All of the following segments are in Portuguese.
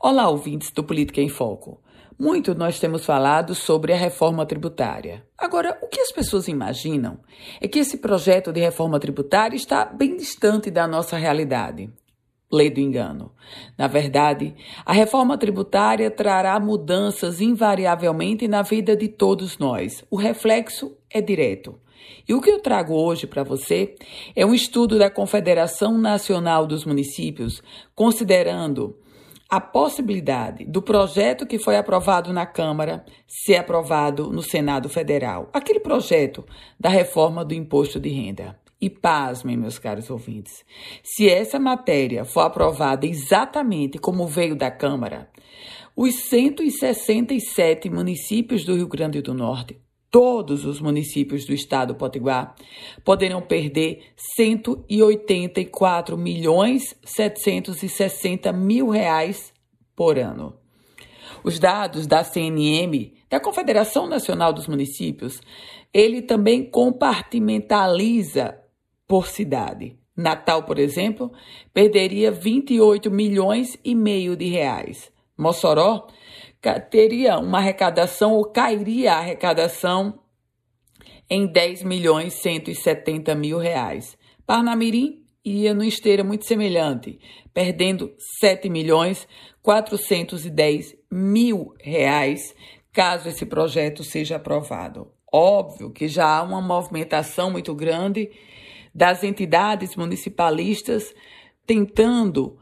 Olá, ouvintes do Política em Foco. Muito nós temos falado sobre a reforma tributária. Agora, o que as pessoas imaginam é que esse projeto de reforma tributária está bem distante da nossa realidade. Lei do engano. Na verdade, a reforma tributária trará mudanças invariavelmente na vida de todos nós. O reflexo é direto. E o que eu trago hoje para você é um estudo da Confederação Nacional dos Municípios, considerando a possibilidade do projeto que foi aprovado na Câmara ser aprovado no Senado Federal. Aquele projeto da reforma do imposto de renda. E pasmem, meus caros ouvintes, se essa matéria for aprovada exatamente como veio da Câmara, os 167 municípios do Rio Grande do Norte todos os municípios do estado Potiguar poderão perder 184 milhões 760 mil reais por ano. Os dados da CNM, da Confederação Nacional dos Municípios, ele também compartimentaliza por cidade. Natal, por exemplo, perderia 28 milhões e meio de reais. Mossoró teria uma arrecadação ou cairia a arrecadação em 10 milhões 170 mil reais. Parnamirim ia no esteira muito semelhante, perdendo 7 milhões 410 mil reais caso esse projeto seja aprovado. Óbvio que já há uma movimentação muito grande das entidades municipalistas tentando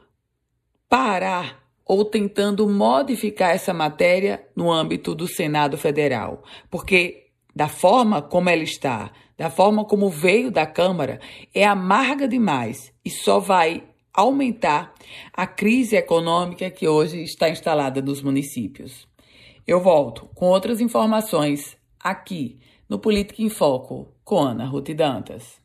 parar ou tentando modificar essa matéria no âmbito do Senado Federal, porque da forma como ela está, da forma como veio da Câmara, é amarga demais e só vai aumentar a crise econômica que hoje está instalada nos municípios. Eu volto com outras informações aqui no Política em Foco com Ana Ruth Dantas.